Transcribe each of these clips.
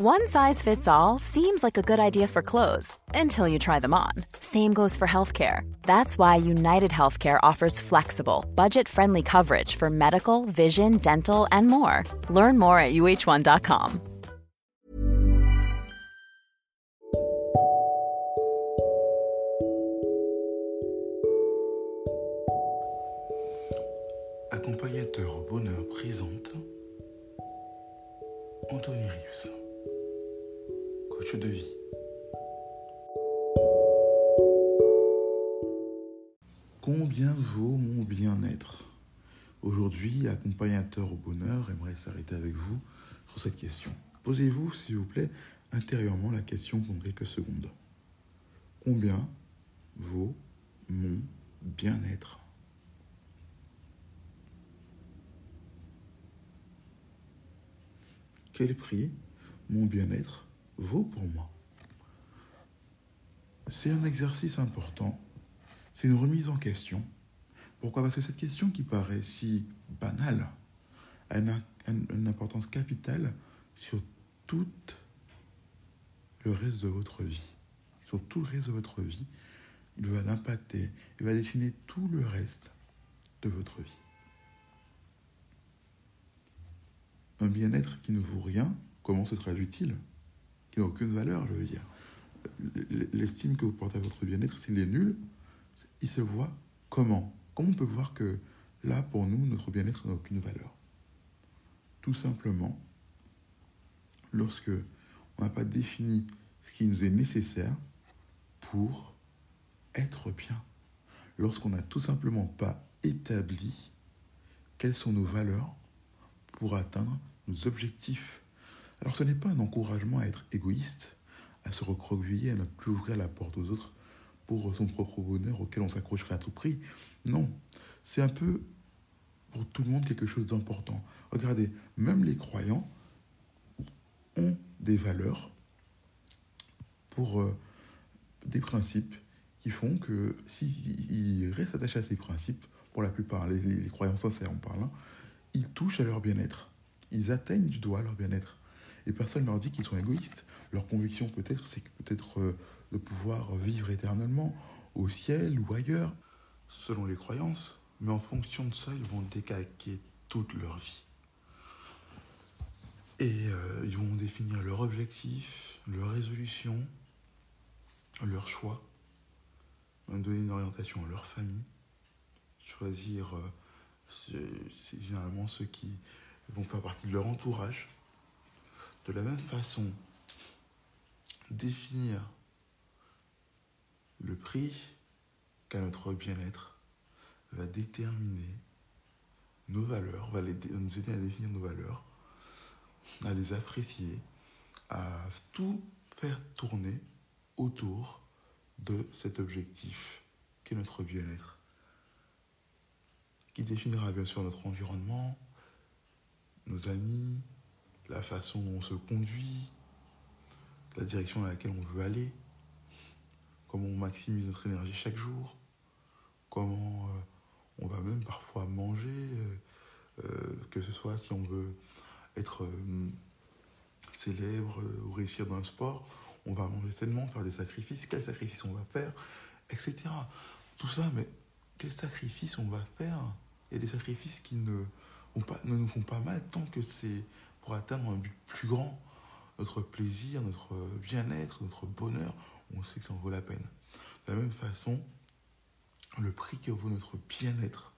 One size fits all seems like a good idea for clothes until you try them on. Same goes for healthcare. That's why United Healthcare offers flexible, budget friendly coverage for medical, vision, dental, and more. Learn more at uh1.com. Accompagnateur bonheur présente Anthony Rius, de vie. Combien vaut mon bien-être? Aujourd'hui, accompagnateur au bonheur aimerait s'arrêter avec vous sur cette question. Posez-vous, s'il vous plaît, intérieurement la question pendant quelques secondes. Combien vaut mon bien-être? Quel prix mon bien-être vaut pour moi C'est un exercice important, c'est une remise en question. Pourquoi? Parce que cette question qui paraît si banale a une, importance capitale sur tout le reste de votre vie. Sur tout le reste de votre vie, il va l'impacter, il va dessiner tout le reste de votre vie. Un bien-être qui ne vaut rien, comment se traduit-il? Qui n'a aucune valeur, je veux dire. L'estime que vous portez à votre bien-être, s'il est nul, il se voit comment? Comment on peut voir que là, pour nous, notre bien-être n'a aucune valeur? Tout simplement, lorsque on n'a pas défini ce qui nous est nécessaire pour être bien. Lorsqu'on n'a tout simplement pas établi quelles sont nos valeurs pour atteindre nos objectifs. Alors ce n'est pas un encouragement à être égoïste, à se recroqueviller, à ne plus ouvrir la porte aux autres pour son propre bonheur auquel on s'accrocherait à tout prix. Non, c'est un peu pour tout le monde quelque chose d'important. Regardez, même les croyants ont des valeurs pour euh, des principes qui font que s'ils restent attachés à ces principes, pour la plupart, les, les croyants sincères en parlant, ils touchent à leur bien-être. Ils atteignent du doigt leur bien-être. Et personne ne leur dit qu'ils sont égoïstes. Leur conviction peut-être, c'est peut-être euh, de pouvoir vivre éternellement au ciel ou ailleurs, selon les croyances. Mais en fonction de ça, ils vont décalquer toute leur vie. Et euh, ils vont définir leur objectif, leur résolution, leur choix, donner une orientation à leur famille, choisir, euh, c'est généralement ceux qui vont faire partie de leur entourage. De la même façon, définir le prix qu'à notre bien-être va déterminer nos valeurs, va nous aider à définir nos valeurs, à les apprécier, à tout faire tourner autour de cet objectif qu'est notre bien-être, qui définira bien sûr notre environnement, nos amis, la façon dont on se conduit, la direction dans laquelle on veut aller, comment on maximise notre énergie chaque jour, comment euh, on va même parfois manger, euh, euh, que ce soit si on veut être célèbre ou réussir dans un sport, on va manger sainement, faire des sacrifices, quels sacrifices on va faire, etc. Tout ça, mais quels sacrifices on va faire? Il y a des sacrifices qui ne nous font pas mal tant que c'est atteindre un but plus grand. Notre plaisir, notre bien-être, notre bonheur, on sait que ça en vaut la peine. De la même façon, le prix que vaut notre bien-être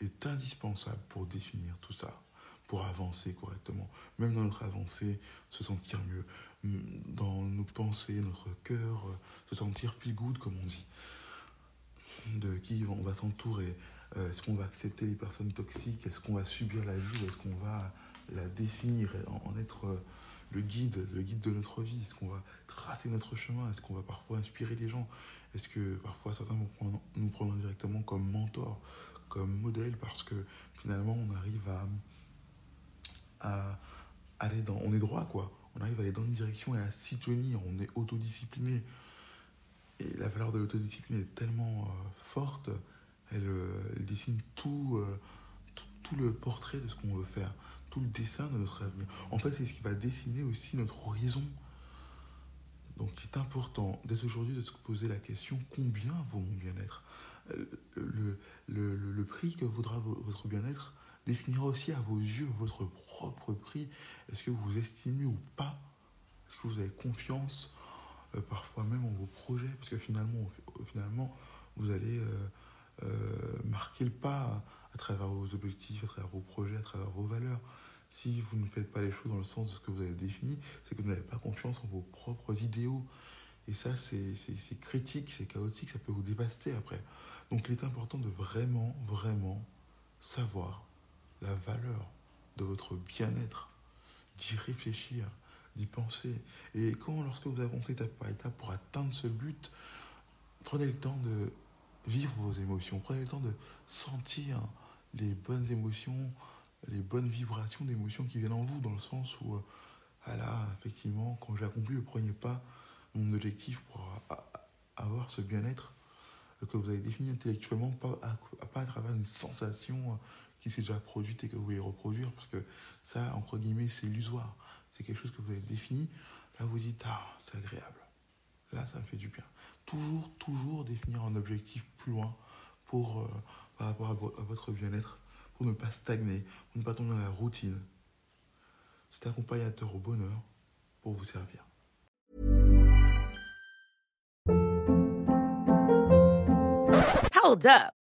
est indispensable pour définir tout ça, pour avancer correctement. Même dans notre avancée, se sentir mieux. Dans nos pensées, notre cœur, se sentir feel good, comme on dit. De qui on va s'entourer? Euh, est-ce qu'on va accepter les personnes toxiques? Est-ce qu'on va subir la vie? Est-ce qu'on va la définir, en, être le guide, le guide de notre vie Est-ce qu'on va tracer notre chemin? Est-ce qu'on va parfois inspirer les gens? Est-ce que parfois certains vont nous prendre directement comme mentor, comme modèle, parce que finalement on arrive à, aller dans... On est droit, quoi. On arrive à aller dans une direction et à s'y tenir. On est autodiscipliné. Et la valeur de l'autodiscipline est tellement euh, forte, elle, euh, dessine euh, tout, tout le portrait de ce qu'on veut faire tout le dessin de notre avenir. En fait, c'est ce qui va dessiner aussi notre horizon. Donc, il est important dès aujourd'hui de se poser la question combien vaut mon bien-être? Le, le, prix que vaudra votre bien-être définira aussi à vos yeux votre propre prix. Est-ce que vous estimez ou pas? Est-ce que vous avez confiance euh, parfois même en vos projets? Parce que finalement, finalement vous allez euh, euh, marquer le pas à travers vos objectifs, à travers vos projets, à travers vos valeurs. Si vous ne faites pas les choses dans le sens de ce que vous avez défini, c'est que vous n'avez pas confiance en vos propres idéaux. Et ça, c'est critique, c'est chaotique, ça peut vous dévaster après. Donc il est important de vraiment, vraiment savoir la valeur de votre bien-être, d'y réfléchir, d'y penser. Et quand, lorsque vous avancez étape par étape pour atteindre ce but, prenez le temps de vivre vos émotions, prenez le temps de sentir les bonnes émotions, les bonnes vibrations d'émotions qui viennent en vous, dans le sens où, ah là, effectivement, quand j'ai accompli le premier pas, mon objectif pour avoir ce bien-être que vous avez défini intellectuellement, pas à, travers une sensation qui s'est déjà produite et que vous voulez reproduire, parce que ça, entre guillemets, c'est illusoire. C'est quelque chose que vous avez défini. Là, vous dites, ah, c'est agréable. Là, ça me fait du bien. Toujours, toujours définir un objectif plus loin pour, euh, par rapport à votre bien-être pour ne pas stagner, pour ne pas tomber dans la routine. C'est accompagnateur au bonheur pour vous servir. Hold up.